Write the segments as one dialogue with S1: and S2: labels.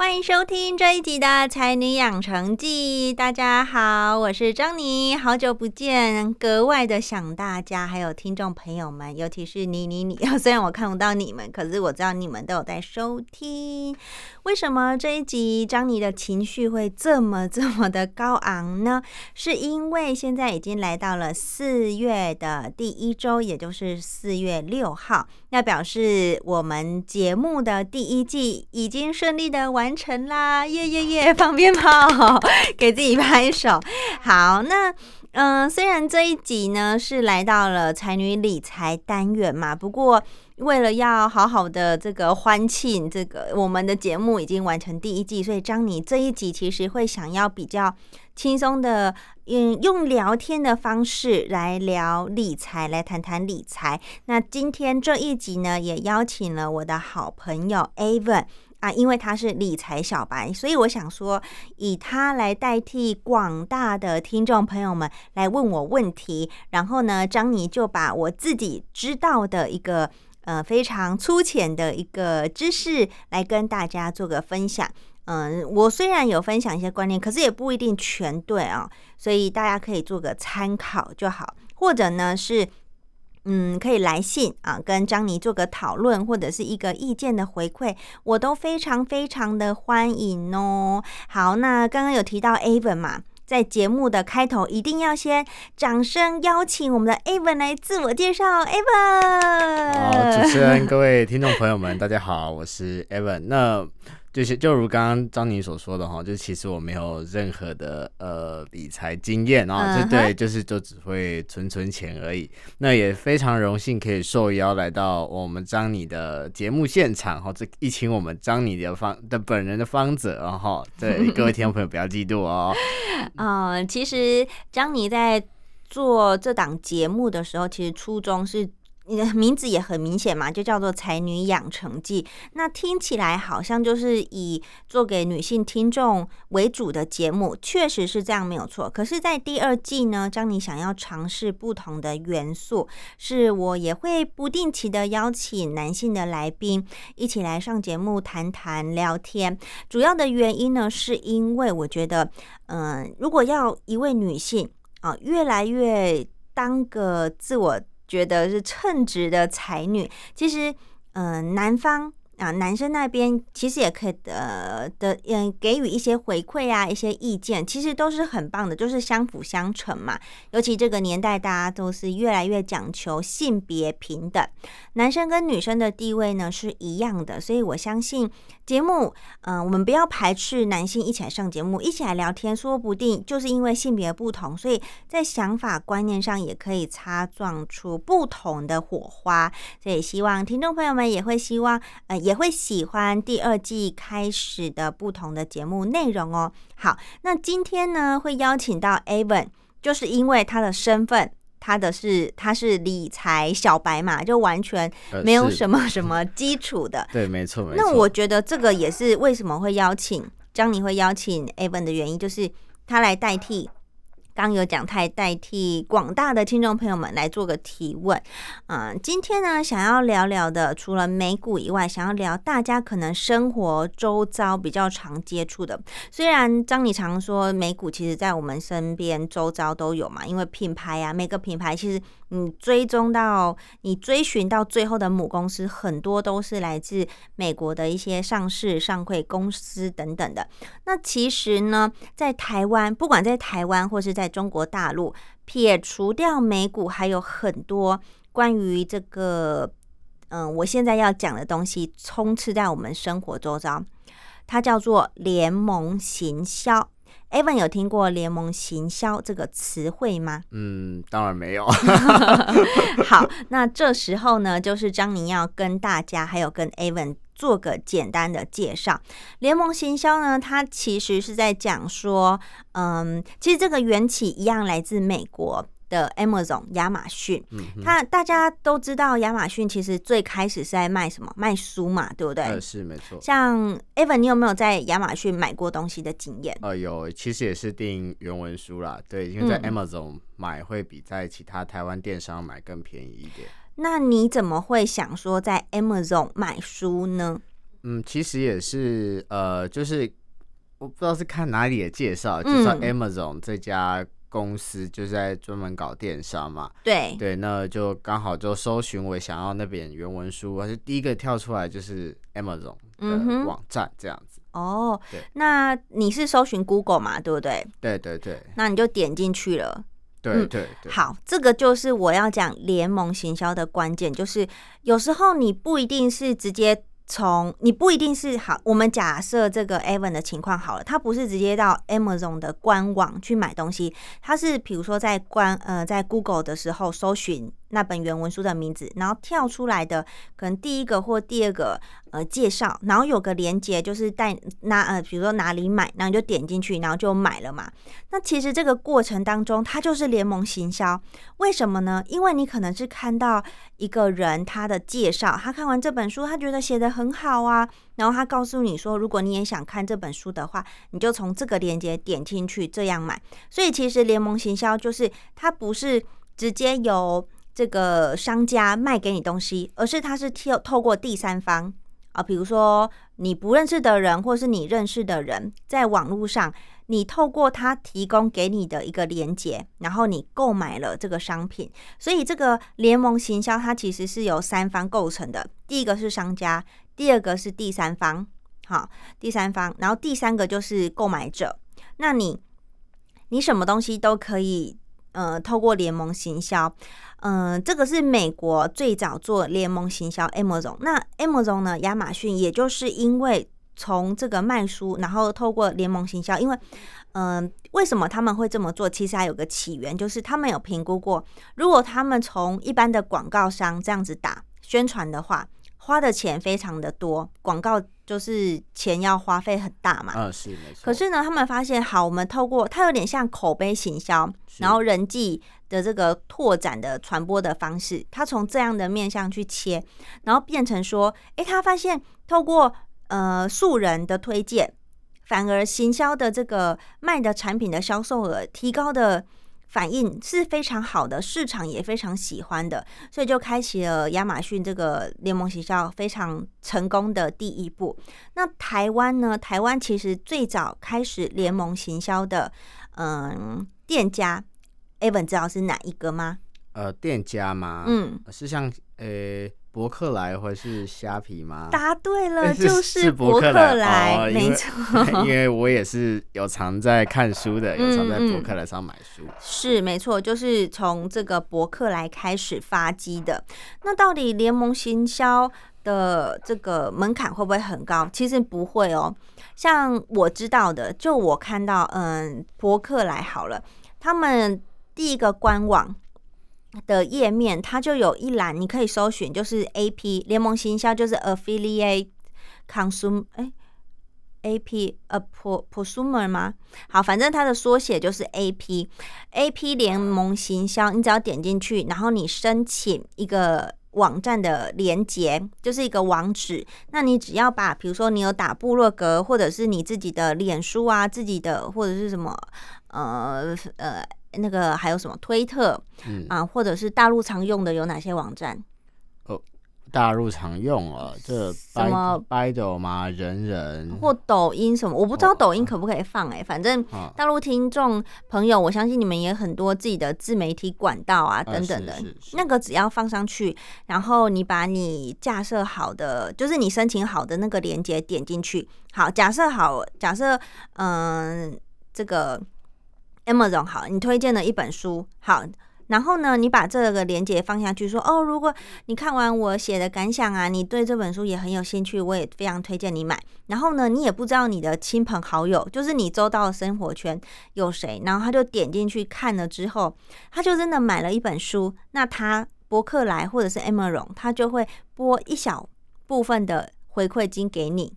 S1: 欢迎收听这一集的《才女养成记》。大家好，我是张妮，好久不见，格外的想大家，还有听众朋友们，尤其是你、你、你。虽然我看不到你们，可是我知道你们都有在收听。为什么这一集张妮的情绪会这么这么的高昂呢？是因为现在已经来到了四月的第一周，也就是四月六号，那表示我们节目的第一季已经顺利的完成啦！耶耶耶，放鞭炮，给自己拍手。好，那。嗯，虽然这一集呢是来到了才女理财单元嘛，不过为了要好好的这个欢庆这个我们的节目已经完成第一季，所以张你这一集其实会想要比较轻松的，嗯，用聊天的方式来聊理财，来谈谈理财。那今天这一集呢，也邀请了我的好朋友 Avon。啊，因为他是理财小白，所以我想说，以他来代替广大的听众朋友们来问我问题，然后呢，张妮就把我自己知道的一个呃非常粗浅的一个知识来跟大家做个分享。嗯，我虽然有分享一些观念，可是也不一定全对啊，所以大家可以做个参考就好，或者呢是。嗯，可以来信啊，跟张妮做个讨论，或者是一个意见的回馈，我都非常非常的欢迎哦。好，那刚刚有提到 Avon 嘛，在节目的开头一定要先掌声邀请我们的 Avon 来自我介绍。Avon，
S2: 好，主持人、各位听众朋友们，大家好，我是 Avon。那就是就如刚刚张宁所说的哈，就其实我没有任何的呃理财经验啊，就对，就是就只会存存钱而已。那也非常荣幸可以受邀来到我们张妮的节目现场哈，这一请我们张妮的方的本人的方子啊哈，对各位听众朋友不要嫉妒哦。
S1: 嗯，其实张妮在做这档节目的时候，其实初衷是。你的名字也很明显嘛，就叫做《才女养成记》。那听起来好像就是以做给女性听众为主的节目，确实是这样没有错。可是，在第二季呢，张妮想要尝试不同的元素，是我也会不定期的邀请男性的来宾一起来上节目谈谈聊天。主要的原因呢，是因为我觉得，嗯，如果要一位女性啊，越来越当个自我。觉得是称职的才女，其实，嗯，男方。啊，男生那边其实也可以的的，嗯，给予一些回馈啊，一些意见，其实都是很棒的，就是相辅相成嘛。尤其这个年代，大家都是越来越讲求性别平等，男生跟女生的地位呢是一样的，所以我相信节目，嗯，我们不要排斥男性一起来上节目，一起来聊天，说不定就是因为性别不同，所以在想法观念上也可以擦撞出不同的火花。所以希望听众朋友们也会希望，呃。也会喜欢第二季开始的不同的节目内容哦。好，那今天呢会邀请到 Avon，就是因为他的身份，他的是他是理财小白嘛，就完全没有什么什么基础的。
S2: 对，没错，没错。
S1: 那我觉得这个也是为什么会邀请张妮会邀请 Evan 的原因，就是他来代替。刚有讲太代替广大的听众朋友们来做个提问，嗯，今天呢想要聊聊的，除了美股以外，想要聊大家可能生活周遭比较常接触的。虽然张你常说美股，其实在我们身边周遭都有嘛，因为品牌啊，每个品牌其实。你追踪到，你追寻到最后的母公司，很多都是来自美国的一些上市上会公司等等的。那其实呢，在台湾，不管在台湾或是在中国大陆，撇除掉美股，还有很多关于这个，嗯，我现在要讲的东西，充斥在我们生活周遭，它叫做联盟行销。Evan 有听过联盟行销这个词汇吗？
S2: 嗯，当然没有。
S1: 好，那这时候呢，就是张宁要跟大家还有跟 Evan 做个简单的介绍。联盟行销呢，它其实是在讲说，嗯，其实这个缘起一样来自美国。的 Amazon 亚马逊，它大家都知道，亚马逊其实最开始是在卖什么？卖书嘛，对不对？
S2: 是没错。
S1: 像 Evan，你有没有在亚马逊买过东西的经验？
S2: 呃，有，其实也是订原文书啦。对，因为在 Amazon 买会比在其他台湾电商买更便宜一点。
S1: 那你怎么会想说在 Amazon 买书呢？
S2: 嗯，其实也是呃，就是我不知道是看哪里的介绍，就说 Amazon 这家公司就是在专门搞电商嘛。
S1: 对
S2: 对，那就刚好就搜寻我想要那本原文书，而是第一个跳出来就是 Amazon 的网站这样子。
S1: 哦，那你是搜寻 Google 嘛？对不对？
S2: 对对对。
S1: 那你就点进去了。
S2: 对对对。
S1: 好，这个就是我要讲联盟行销的关键，就是有时候你不一定是直接从，你不一定是好。我们假设这个 Evan 的情况好了，他不是直接到 Amazon 的官网去买东西，他是比如说在官呃在 Google 的时候搜寻。那本原文书的名字，然后跳出来的可能第一个或第二个呃介绍，然后有个连接，就是带拿呃，比如说哪里买，然后你就点进去，然后就买了嘛。那其实这个过程当中，它就是联盟行销。为什么呢？因为你可能是看到一个人他的介绍，他看完这本书，他觉得写的很好啊，然后他告诉你说，如果你也想看这本书的话，你就从这个链接点进去，这样买。所以其实联盟行销就是它不是直接由这个商家卖给你东西，而是他是透透过第三方啊，比如说你不认识的人，或是你认识的人，在网络上，你透过他提供给你的一个连接，然后你购买了这个商品。所以这个联盟行销它其实是由三方构成的，第一个是商家，第二个是第三方，好，第三方，然后第三个就是购买者。那你你什么东西都可以。呃，透过联盟行销，嗯，这个是美国最早做联盟行销，Amazon。那 Amazon 呢，亚马逊，也就是因为从这个卖书，然后透过联盟行销，因为，嗯，为什么他们会这么做？其实还有个起源，就是他们有评估过，如果他们从一般的广告商这样子打宣传的话。花的钱非常的多，广告就是钱要花费很大嘛。
S2: 啊，是没错。
S1: 可是呢，他们发现，好，我们透过它有点像口碑行销，然后人际的这个拓展的传播的方式，他从这样的面向去切，然后变成说，哎，他发现透过呃素人的推荐，反而行销的这个卖的产品的销售额提高的。反应是非常好的，市场也非常喜欢的，所以就开启了亚马逊这个联盟行销非常成功的第一步。那台湾呢？台湾其实最早开始联盟行销的，嗯，店家，Evan 知道是哪一个吗？
S2: 呃，店家吗？
S1: 嗯，
S2: 是像呃。博客来或是虾皮吗？
S1: 答对了，就
S2: 是
S1: 博客来，没 错。
S2: 因为我也是有常在看书的，有常在博客来上买书。
S1: 是没错，就是从这个博客来开始发迹的。那到底联盟行销的这个门槛会不会很高？其实不会哦。像我知道的，就我看到，嗯，博客来好了，他们第一个官网。的页面，它就有一栏，你可以搜寻，就是 A P 联盟行销，就是 Affiliate Consumer，哎，A P 呃 Prosumer 吗？好，反正它的缩写就是 A P A P 联盟行销。你只要点进去，然后你申请一个网站的连接，就是一个网址。那你只要把，比如说你有打部落格，或者是你自己的脸书啊，自己的或者是什么，呃呃。那个还有什么推特啊，或者是大陆常用的有哪些网站？
S2: 哦，大陆常用啊，这什么 Baidu 吗？人人
S1: 或抖音什么？我不知道抖音可不可以放哎，反正大陆听众朋友，我相信你们也很多自己的自媒体管道啊等等的，那个只要放上去，然后你把你架设好的，就是你申请好的那个链接点进去，好，假设好，假设嗯，这个。Amazon 好，你推荐了一本书好，然后呢，你把这个链接放下去，说哦，如果你看完我写的感想啊，你对这本书也很有兴趣，我也非常推荐你买。然后呢，你也不知道你的亲朋好友，就是你周到的生活圈有谁，然后他就点进去看了之后，他就真的买了一本书，那他博客来或者是 Amazon，他就会拨一小部分的回馈金给你。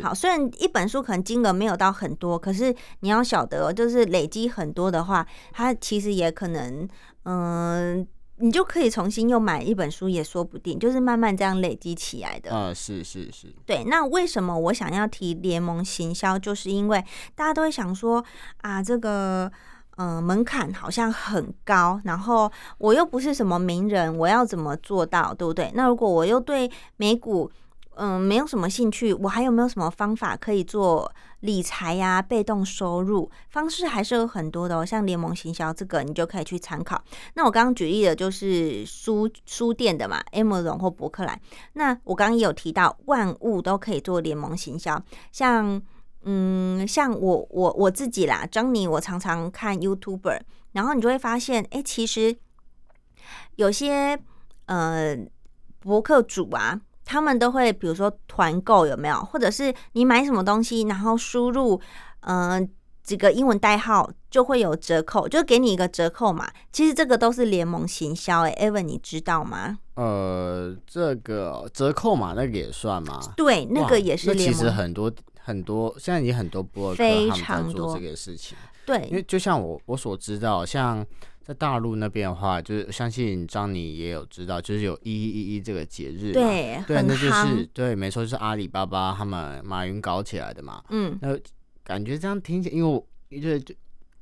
S1: 好，虽然一本书可能金额没有到很多，可是你要晓得，就是累积很多的话，它其实也可能，嗯，你就可以重新又买一本书也说不定，就是慢慢这样累积起来的。
S2: 啊，是是是。
S1: 对，那为什么我想要提联盟行销，就是因为大家都会想说啊，这个嗯门槛好像很高，然后我又不是什么名人，我要怎么做到，对不对？那如果我又对美股。嗯，没有什么兴趣，我还有没有什么方法可以做理财呀、被动收入方式还是有很多的哦。像联盟行销这个，你就可以去参考。那我刚刚举例的就是书书店的嘛，Amazon 或博客来。那我刚刚也有提到，万物都可以做联盟行销。像嗯，像我我我自己啦，张妮，我常常看 YouTuber，然后你就会发现，哎，其实有些呃博客主啊。他们都会，比如说团购有没有，或者是你买什么东西，然后输入嗯几个英文代号，就会有折扣，就给你一个折扣嘛。其实这个都是联盟行销，哎，Evan 你知道吗？
S2: 呃，这个折扣嘛，那个也算吗？
S1: 对，那个也是。
S2: 其实很多很多，现在已经很多博客他们在做这个事情。
S1: 对，
S2: 因为就像我我所知道，像。在大陆那边的话，就是相信张你也有知道，就是有一一一一这个节日，
S1: 对，
S2: 对，那就是对，没错，就是阿里巴巴他们马云搞起来的嘛。
S1: 嗯，
S2: 那感觉这样听起来，因为我因为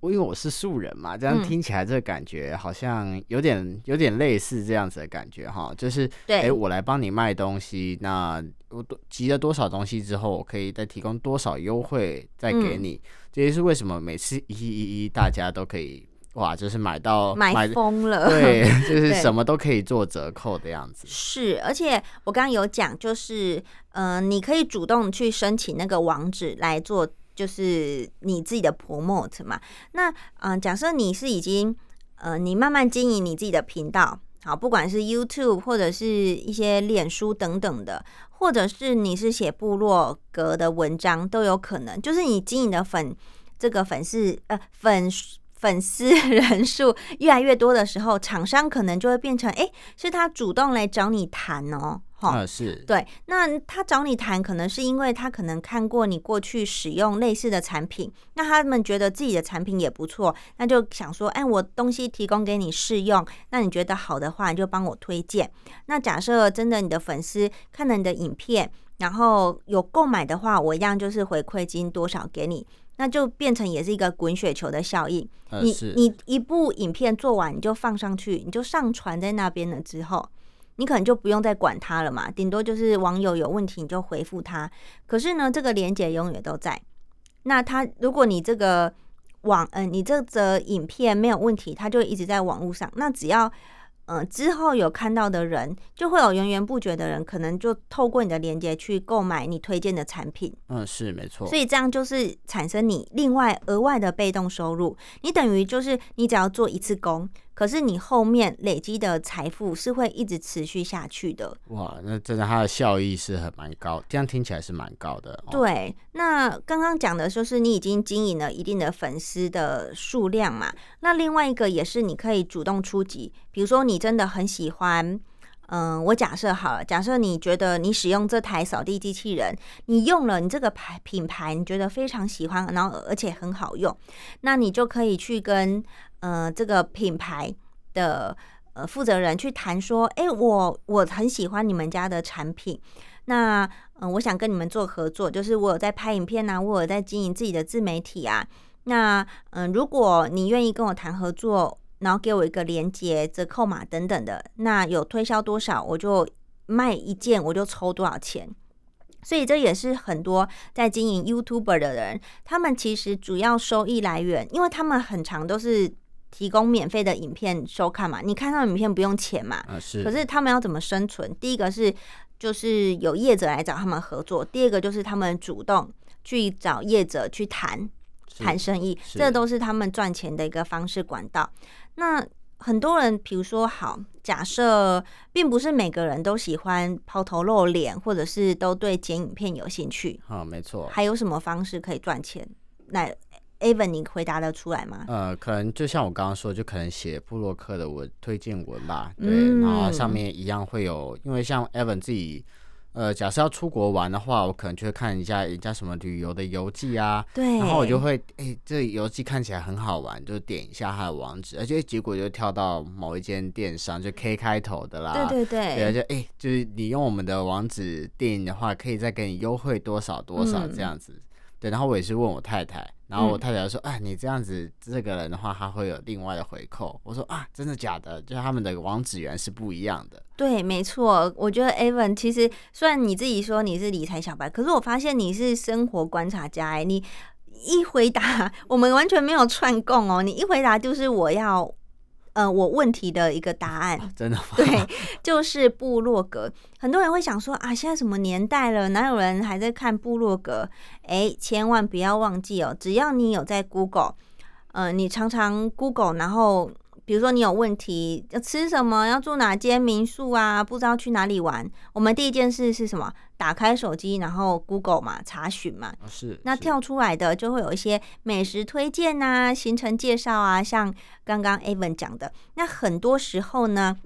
S2: 因为我是素人嘛，这样听起来这个感觉好像有点有点类似这样子的感觉哈，就是哎，我来帮你卖东西，那我多集了多少东西之后，我可以再提供多少优惠再给你，这也是为什么每次一一一大家都可以。哇，就是买到
S1: 买疯了，
S2: 对，就是什么都可以做折扣的样子。
S1: 是，而且我刚刚有讲，就是嗯，你可以主动去申请那个网址来做，就是你自己的 promote 嘛。那嗯，假设你是已经呃，你慢慢经营你自己的频道，好，不管是 YouTube 或者是一些脸书等等的，或者是你是写部落格的文章都有可能。就是你经营的粉这个粉丝呃粉。粉丝人数越来越多的时候，厂商可能就会变成，哎，是他主动来找你谈哦，
S2: 哈，是
S1: 对。那他找你谈，可能是因为他可能看过你过去使用类似的产品，那他们觉得自己的产品也不错，那就想说，哎，我东西提供给你试用，那你觉得好的话，你就帮我推荐。那假设真的你的粉丝看了你的影片，然后有购买的话，我一样就是回馈金多少给你。那就变成也是一个滚雪球的效应。你你一部影片做完，你就放上去，你就上传在那边了之后，你可能就不用再管它了嘛。顶多就是网友有问题，你就回复他。可是呢，这个连接永远都在。那他如果你这个网，嗯，你这则影片没有问题，它就一直在网络上。那只要嗯，之后有看到的人，就会有源源不绝的人，可能就透过你的链接去购买你推荐的产品。
S2: 嗯，是没错。
S1: 所以这样就是产生你另外额外的被动收入。你等于就是你只要做一次工。可是你后面累积的财富是会一直持续下去的。
S2: 哇，那真的它的效益是很蛮高，这样听起来是蛮高的。
S1: 对，那刚刚讲的就是你已经经营了一定的粉丝的数量嘛。那另外一个也是你可以主动出击，比如说你真的很喜欢，嗯，我假设好了，假设你觉得你使用这台扫地机器人，你用了你这个牌品牌，你觉得非常喜欢，然后而且很好用，那你就可以去跟。呃，这个品牌的呃负责人去谈说，哎，我我很喜欢你们家的产品，那嗯，我想跟你们做合作，就是我有在拍影片呐，我有在经营自己的自媒体啊，那嗯，如果你愿意跟我谈合作，然后给我一个链接、折扣码等等的，那有推销多少，我就卖一件，我就抽多少钱。所以这也是很多在经营 YouTuber 的人，他们其实主要收益来源，因为他们很长都是。提供免费的影片收看嘛？你看到影片不用钱嘛？
S2: 啊是。
S1: 可是他们要怎么生存？第一个是就是有业者来找他们合作，第二个就是他们主动去找业者去谈谈生意，这都是他们赚钱的一个方式管道。那很多人，比如说好，假设并不是每个人都喜欢抛头露脸，或者是都对剪影片有兴趣。
S2: 啊，没错。
S1: 还有什么方式可以赚钱？那 Evan，你回答得出来吗？
S2: 呃，可能就像我刚刚说，就可能写布洛克的文推荐文吧，对，然后上面一样会有，因为像 Evan 自己，呃，假设要出国玩的话，我可能就会看一下人家什么旅游的游记啊，
S1: 对，
S2: 然后我就会，哎，这游记看起来很好玩，就点一下它的网址，而且结果就跳到某一间电商，就 K 开头的啦，
S1: 对对对，
S2: 对，就哎，就是你用我们的网址订的话，可以再给你优惠多少多少这样子，对，然后我也是问我太太。然后我太太说：“哎，你这样子这个人的话，他会有另外的回扣。”我说：“啊，真的假的？就是他们的网址源是不一样的。”
S1: 对，没错。我觉得 Evan 其实虽然你自己说你是理财小白，可是我发现你是生活观察家。哎，你一回答，我们完全没有串供哦。你一回答就是我要。呃，我问题的一个答案，
S2: 真的吗？
S1: 对，就是部落格。很多人会想说啊，现在什么年代了，哪有人还在看部落格？哎，千万不要忘记哦，只要你有在 Google，呃，你常常 Google，然后。比如说你有问题要吃什么，要住哪间民宿啊？不知道去哪里玩，我们第一件事是什么？打开手机，然后 Google 嘛，查询嘛。
S2: 是。
S1: 那跳出来的就会有一些美食推荐啊，行程介绍啊，像刚刚 Evan 讲的。那很多时候呢，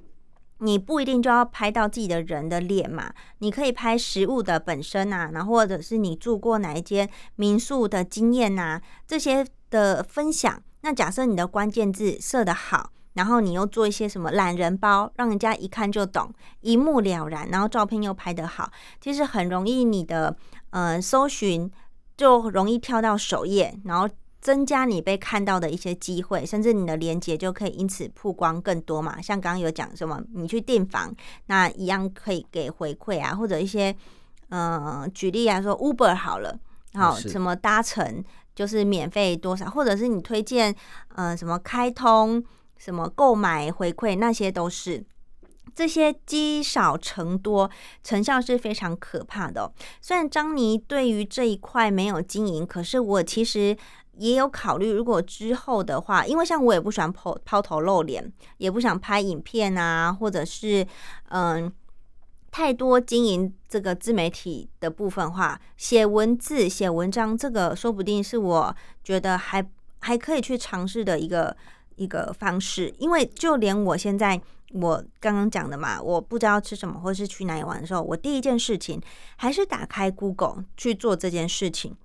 S1: 你不一定就要拍到自己的人的脸嘛，你可以拍食物的本身啊，然后或者是你住过哪一间民宿的经验呐，这些的分享。那假设你的关键字设的好，然后你又做一些什么懒人包，让人家一看就懂，一目了然，然后照片又拍得好，其实很容易你的呃搜寻就容易跳到首页，然后增加你被看到的一些机会，甚至你的连接就可以因此曝光更多嘛。像刚刚有讲什么，你去订房，那一样可以给回馈啊，或者一些嗯举例来说，Uber 好了，好什么搭乘。就是免费多少，或者是你推荐，呃，什么开通，什么购买回馈，那些都是这些积少成多，成效是非常可怕的。虽然张妮对于这一块没有经营，可是我其实也有考虑，如果之后的话，因为像我也不喜欢抛抛头露脸，也不想拍影片啊，或者是嗯。太多经营这个自媒体的部分话，写文字、写文章，这个说不定是我觉得还还可以去尝试的一个一个方式。因为就连我现在我刚刚讲的嘛，我不知道吃什么或是去哪里玩的时候，我第一件事情还是打开 Google 去做这件事情。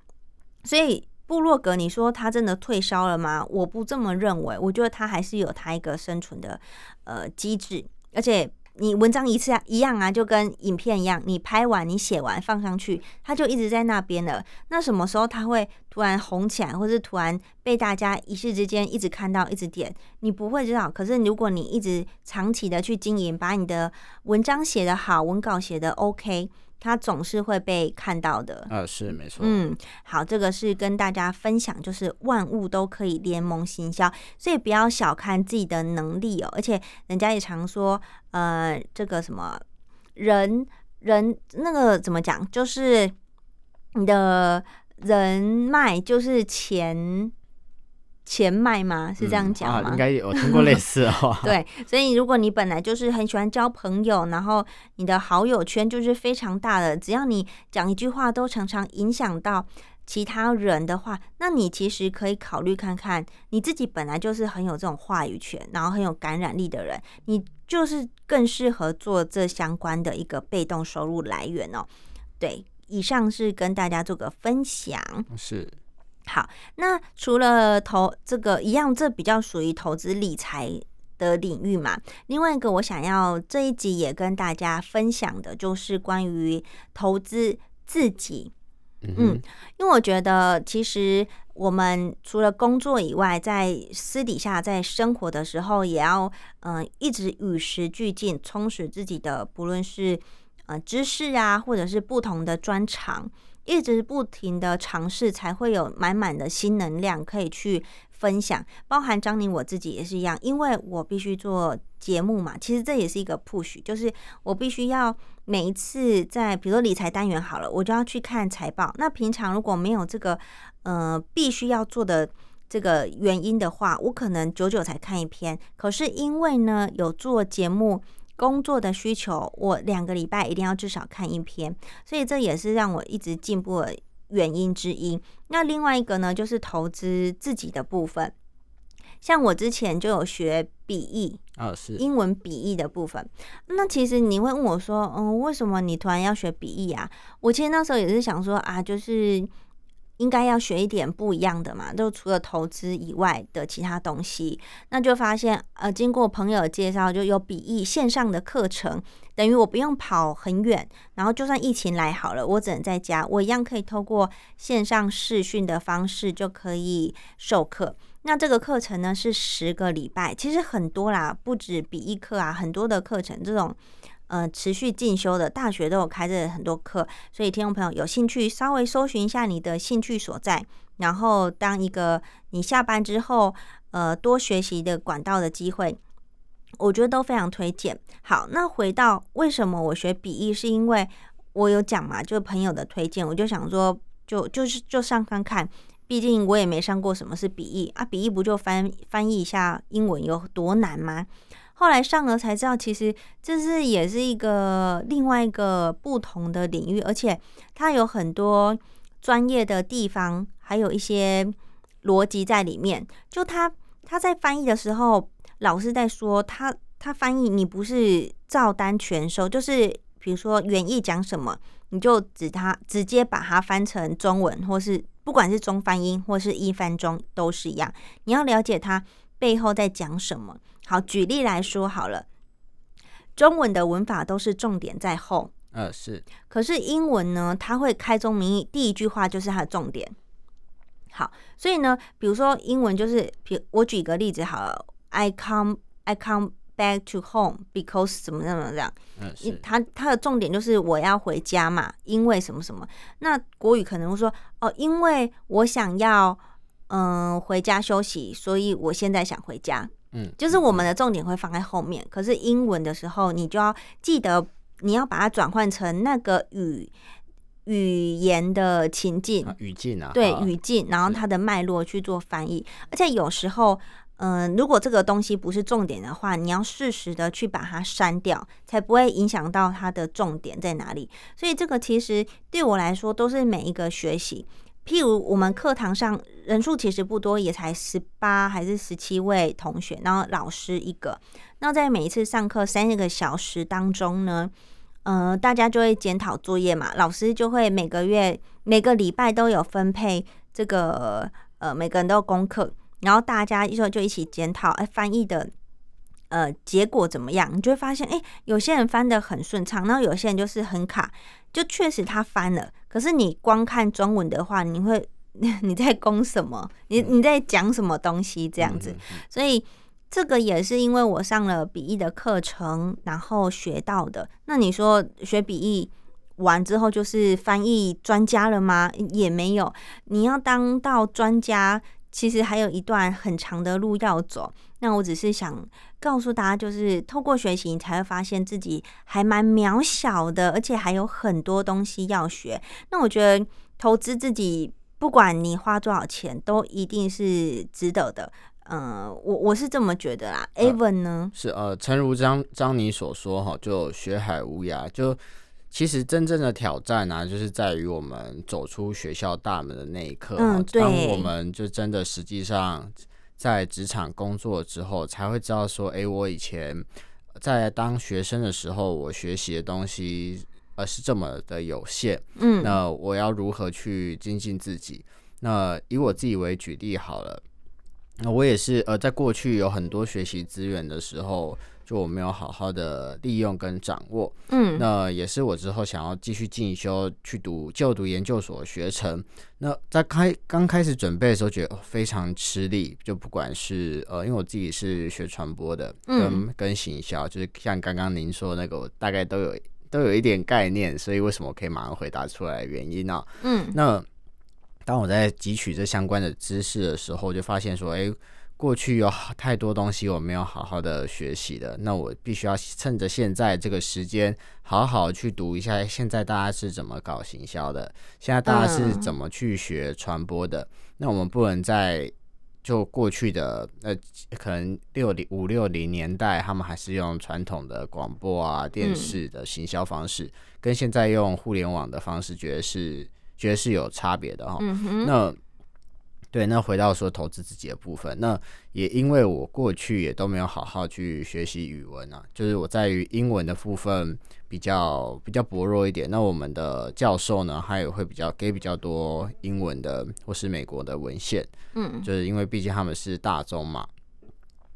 S1: 所以部落格，你说他真的退烧了吗？我不这么认为，我觉得他还是有他一个生存的呃机制，而且。你文章一次一样啊，就跟影片一样，你拍完、你写完放上去，它就一直在那边了。那什么时候它会突然红起来，或是突然被大家一时之间一直看到、一直点，你不会知道。可是如果你一直长期的去经营，把你的文章写得好，文稿写得 OK。它总是会被看到的，
S2: 呃，是没错。
S1: 嗯，好，这个是跟大家分享，就是万物都可以联盟行销，所以不要小看自己的能力哦。而且人家也常说，呃，这个什么人人那个怎么讲，就是你的人脉就是钱。钱脉吗？是这样讲吗？
S2: 应该有听过类似的话。
S1: 对，所以如果你本来就是很喜欢交朋友，然后你的好友圈就是非常大的，只要你讲一句话都常常影响到其他人的话，那你其实可以考虑看看，你自己本来就是很有这种话语权，然后很有感染力的人，你就是更适合做这相关的一个被动收入来源哦。对，以上是跟大家做个分享。
S2: 是。
S1: 好，那除了投这个一样，这比较属于投资理财的领域嘛。另外一个，我想要这一集也跟大家分享的，就是关于投资自己。
S2: 嗯，
S1: 因为我觉得，其实我们除了工作以外，在私底下在生活的时候，也要嗯一直与时俱进，充实自己的，不论是呃知识啊，或者是不同的专长。一直不停的尝试，才会有满满的新能量可以去分享。包含张宁我自己也是一样，因为我必须做节目嘛。其实这也是一个 push，就是我必须要每一次在，比如说理财单元好了，我就要去看财报。那平常如果没有这个呃必须要做的这个原因的话，我可能久久才看一篇。可是因为呢有做节目。工作的需求，我两个礼拜一定要至少看一篇，所以这也是让我一直进步的原因之一。那另外一个呢，就是投资自己的部分，像我之前就有学笔译
S2: 啊，是
S1: 英文笔译的部分。那其实你会问我说，嗯，为什么你突然要学笔译啊？我其实那时候也是想说啊，就是应该要学一点不一样的嘛，就除了投资以外的其他东西，那就发现，呃，经过朋友介绍，就有笔译线上的课程，等于我不用跑很远，然后就算疫情来好了，我只能在家，我一样可以透过线上视讯的方式就可以授课。那这个课程呢是十个礼拜，其实很多啦，不止笔译课啊，很多的课程这种。呃，持续进修的大学都有开着很多课，所以听众朋友有兴趣，稍微搜寻一下你的兴趣所在，然后当一个你下班之后，呃，多学习的管道的机会，我觉得都非常推荐。好，那回到为什么我学笔译，是因为我有讲嘛，就是朋友的推荐，我就想说，就就是就上看看，毕竟我也没上过什么是笔译啊，笔译不就翻翻译一下英文有多难吗？后来上了才知道，其实这是也是一个另外一个不同的领域，而且它有很多专业的地方，还有一些逻辑在里面。就他他在翻译的时候，老师在说他他翻译你不是照单全收，就是比如说原意讲什么，你就指他直接把它翻成中文，或是不管是中翻英或是一翻中都是一样，你要了解它背后在讲什么。好，举例来说好了，中文的文法都是重点在后，
S2: 呃是，
S1: 可是英文呢，它会开宗明义，第一句话就是它的重点。好，所以呢，比如说英文就是，比我举个例子好了，I come I come back to home because 怎么怎么这样，
S2: 嗯是，
S1: 它它的重点就是我要回家嘛，因为什么什么。那国语可能会说，哦，因为我想要嗯回家休息，所以我现在想回家。
S2: 嗯，
S1: 就是我们的重点会放在后面，可是英文的时候，你就要记得你要把它转换成那个语语言的情境
S2: 语境啊，
S1: 对语境，然后它的脉络去做翻译。而且有时候，嗯，如果这个东西不是重点的话，你要适时的去把它删掉，才不会影响到它的重点在哪里。所以这个其实对我来说都是每一个学习。譬如我们课堂上人数其实不多，也才十八还是十七位同学，然后老师一个。那在每一次上课三个小时当中呢，呃，大家就会检讨作业嘛，老师就会每个月每个礼拜都有分配这个呃每个人都有功课，然后大家一说就一起检讨，哎，翻译的呃结果怎么样？你就会发现，哎，有些人翻的很顺畅，然后有些人就是很卡。就确实他翻了，可是你光看中文的话，你会 你在攻什么？你你在讲什么东西这样子？所以这个也是因为我上了笔译的课程，然后学到的。那你说学笔译完之后就是翻译专家了吗？也没有，你要当到专家。其实还有一段很长的路要走，那我只是想告诉大家，就是透过学习，你才会发现自己还蛮渺小的，而且还有很多东西要学。那我觉得投资自己，不管你花多少钱，都一定是值得的。嗯，我我是这么觉得啦。Evan 呢？
S2: 是呃，诚如张张你所说哈，就学海无涯，就。其实真正的挑战呢，就是在于我们走出学校大门的那一刻。
S1: 嗯，
S2: 当我们就真的实际上在职场工作之后，才会知道说，哎，我以前在当学生的时候，我学习的东西呃是这么的有限。
S1: 嗯，
S2: 那我要如何去精进自己？那以我自己为举例好了。那我也是呃，在过去有很多学习资源的时候。就我没有好好的利用跟掌握，
S1: 嗯，
S2: 那也是我之后想要继续进修去读就读研究所学成。那在开刚开始准备的时候，觉得非常吃力。就不管是呃，因为我自己是学传播的，跟跟行销，就是像刚刚您说那个，我大概都有都有一点概念。所以为什么可以马上回答出来原因呢？
S1: 嗯，
S2: 那当我在汲取这相关的知识的时候，就发现说，哎。过去有太多东西我没有好好的学习的，那我必须要趁着现在这个时间，好好去读一下。现在大家是怎么搞行销的？现在大家是怎么去学传播的？那我们不能再就过去的呃，可能六零五六零年代，他们还是用传统的广播啊、电视的行销方式，跟现在用互联网的方式，觉得是觉得是有差别的哈。那对，那回到说投资自己的部分，那也因为我过去也都没有好好去学习语文啊，就是我在于英文的部分比较比较薄弱一点。那我们的教授呢，他也会比较给比较多英文的或是美国的文献，
S1: 嗯，
S2: 就是因为毕竟他们是大众嘛。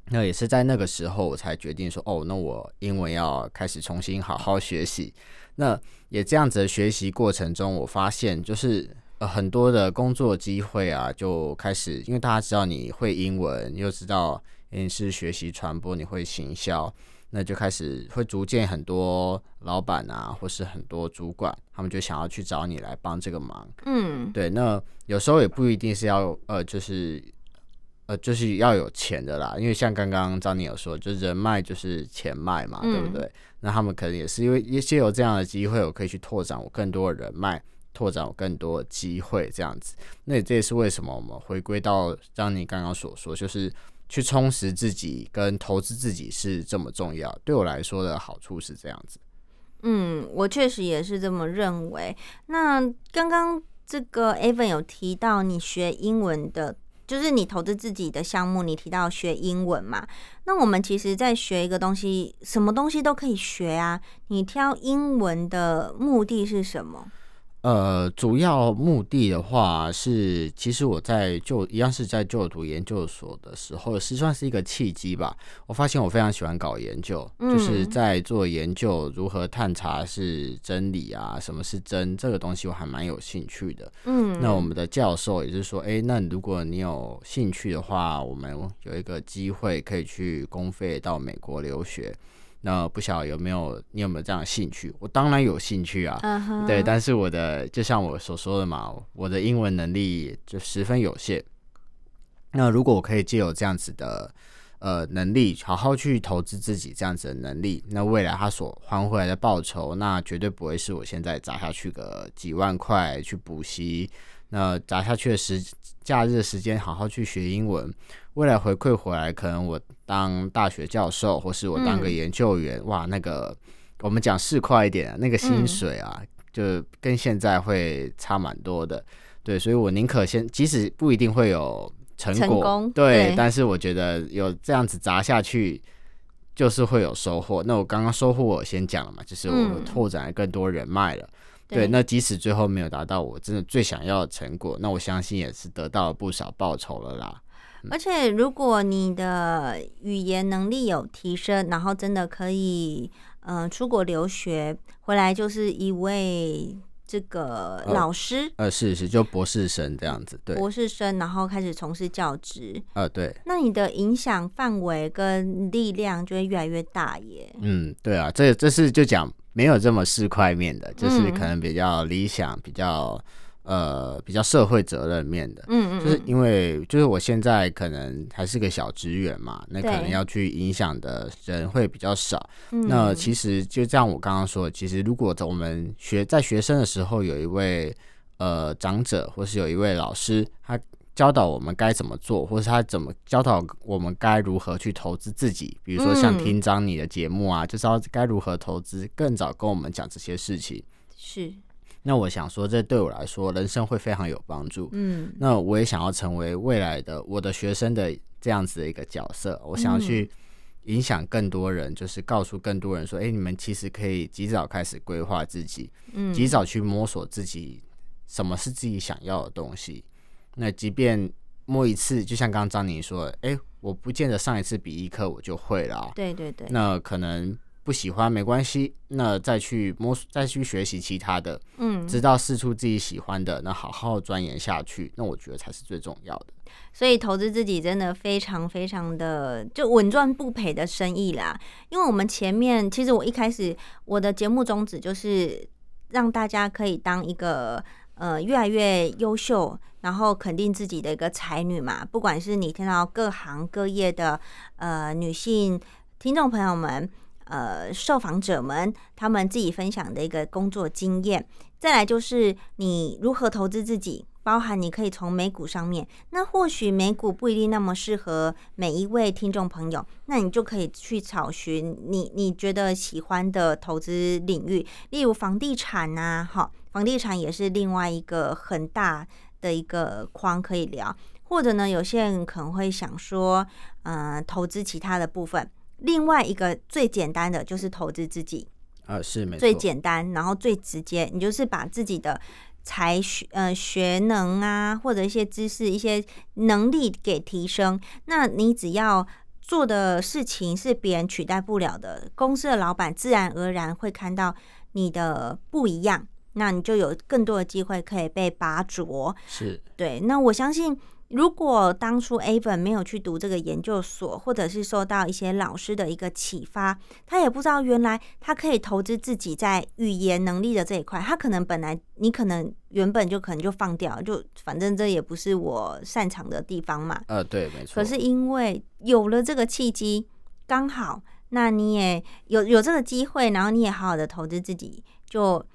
S2: 那也是在那个时候，我才决定说，哦，那我英文要开始重新好好学习。那也这样子的学习过程中，我发现就是。很多的工作机会啊，就开始，因为大家知道你会英文，又知道你是学习传播，你会行销，那就开始会逐渐很多老板啊，或是很多主管，他们就想要去找你来帮这个忙。
S1: 嗯，
S2: 对。那有时候也不一定是要呃，就是呃，就是要有钱的啦，因为像刚刚张宁有说，就人脉就是钱脉嘛，对不对？那他们可能也是因为一些有这样的机会，我可以去拓展我更多的人脉。拓展更多机会，这样子，那这也是为什么我们回归到像你刚刚所说，就是去充实自己跟投资自己是这么重要。对我来说的好处是这样子。
S1: 嗯，我确实也是这么认为。那刚刚这个 Evan 有提到你学英文的，就是你投资自己的项目，你提到学英文嘛？那我们其实，在学一个东西，什么东西都可以学啊。你挑英文的目的是什么？
S2: 呃，主要目的的话是，其实我在就一样是在就读研究所的时候，是算是一个契机吧。我发现我非常喜欢搞研究，就是在做研究，如何探查是真理啊，什么是真这个东西，我还蛮有兴趣的。
S1: 嗯，
S2: 那我们的教授也是说，哎，那如果你有兴趣的话，我们有一个机会可以去公费到美国留学。那不晓得有没有你有没有这样的兴趣？我当然有兴趣啊，对，但是我的就像我所说的嘛，我的英文能力就十分有限。那如果我可以借有这样子的呃能力，好好去投资自己这样子的能力，那未来他所还回来的报酬，那绝对不会是我现在砸下去个几万块去补习。那砸下去的时假日的时间，好好去学英文，未来回馈回来，可能我当大学教授，或是我当个研究员，哇，那个我们讲市侩一点，那个薪水啊，就跟现在会差蛮多的。对，所以我宁可先，即使不一定会有成果，对，但是我觉得有这样子砸下去，就是会有收获。那我刚刚收获我先讲了嘛，就是我拓展了更多人脉了。对，那即使最后没有达到我真的最想要的成果，那我相信也是得到了不少报酬了啦。
S1: 而且，如果你的语言能力有提升，然后真的可以，嗯，出国留学回来就是一位这个老师，
S2: 呃，是是，就博士生这样子，对，
S1: 博士生，然后开始从事教职，
S2: 呃，对，
S1: 那你的影响范围跟力量就会越来越大耶。
S2: 嗯，对啊，这这是就讲。没有这么四块面的，就是可能比较理想、比较呃比较社会责任面的。
S1: 嗯嗯，
S2: 就是因为就是我现在可能还是个小职员嘛，那可能要去影响的人会比较少。那其实就像我刚刚说，其实如果我们学在学生的时候有一位呃长者，或是有一位老师，他。教导我们该怎么做，或是他怎么教导我们该如何去投资自己。比如说像听张你的节目啊，就知道该如何投资，更早跟我们讲这些事情。
S1: 是。
S2: 那我想说，这对我来说，人生会非常有帮助。
S1: 嗯。
S2: 那我也想要成为未来的我的学生的这样子的一个角色。我想要去影响更多人，就是告诉更多人说：，哎，你们其实可以及早开始规划自己，
S1: 嗯，
S2: 及早去摸索自己什么是自己想要的东西。那即便摸一次，就像刚刚张宁说，哎，我不见得上一次比一课我就会了。
S1: 对对对。
S2: 那可能不喜欢没关系，那再去摸，再去学习其他的，
S1: 嗯，
S2: 直到试出自己喜欢的，那好好钻研下去，那我觉得才是最重要的。
S1: 所以投资自己真的非常非常的就稳赚不赔的生意啦。因为我们前面其实我一开始我的节目宗旨就是让大家可以当一个。呃，越来越优秀，然后肯定自己的一个才女嘛。不管是你听到各行各业的呃女性听众朋友们，呃，受访者们，他们自己分享的一个工作经验，再来就是你如何投资自己。包含你可以从美股上面，那或许美股不一定那么适合每一位听众朋友，那你就可以去找寻你你觉得喜欢的投资领域，例如房地产呐，哈，房地产也是另外一个很大的一个框可以聊。或者呢，有些人可能会想说，嗯，投资其他的部分。另外一个最简单的就是投资自己，
S2: 啊，是没错，
S1: 最简单，然后最直接，你就是把自己的才学呃学能啊，或者一些知识、一些能力给提升。那你只要做的事情是别人取代不了的，公司的老板自然而然会看到你的不一样，那你就有更多的机会可以被拔擢。
S2: 是
S1: 对，那我相信。如果当初 Avon 没有去读这个研究所，或者是受到一些老师的一个启发，他也不知道原来他可以投资自己在语言能力的这一块。他可能本来你可能原本就可能就放掉，就反正这也不是我擅长的地方嘛。
S2: 呃，对，没错。
S1: 可是因为有了这个契机，刚好那你也有有这个机会，然后你也好好的投资自己，就。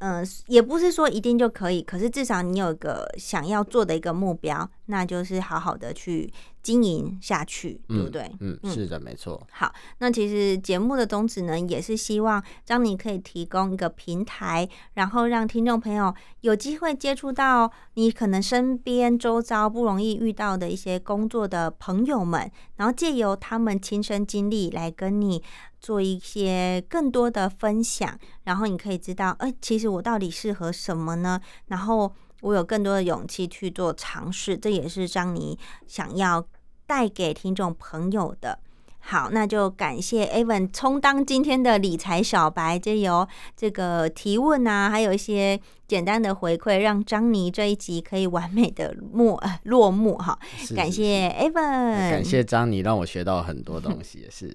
S1: 嗯，也不是说一定就可以，可是至少你有一个想要做的一个目标，那就是好好的去经营下去，对不对？
S2: 嗯，是的，没错。
S1: 好，那其实节目的宗旨呢，也是希望张你可以提供一个平台，然后让听众朋友有机会接触到你可能身边周遭不容易遇到的一些工作的朋友们，然后借由他们亲身经历来跟你。做一些更多的分享，然后你可以知道，哎，其实我到底适合什么呢？然后我有更多的勇气去做尝试，这也是张妮想要带给听众朋友的。好，那就感谢 Evan 充当今天的理财小白，就由这个提问啊，还有一些简单的回馈，让张妮这一集可以完美的落落幕哈。感谢 Evan，
S2: 感谢张妮，让我学到很多东西，也是。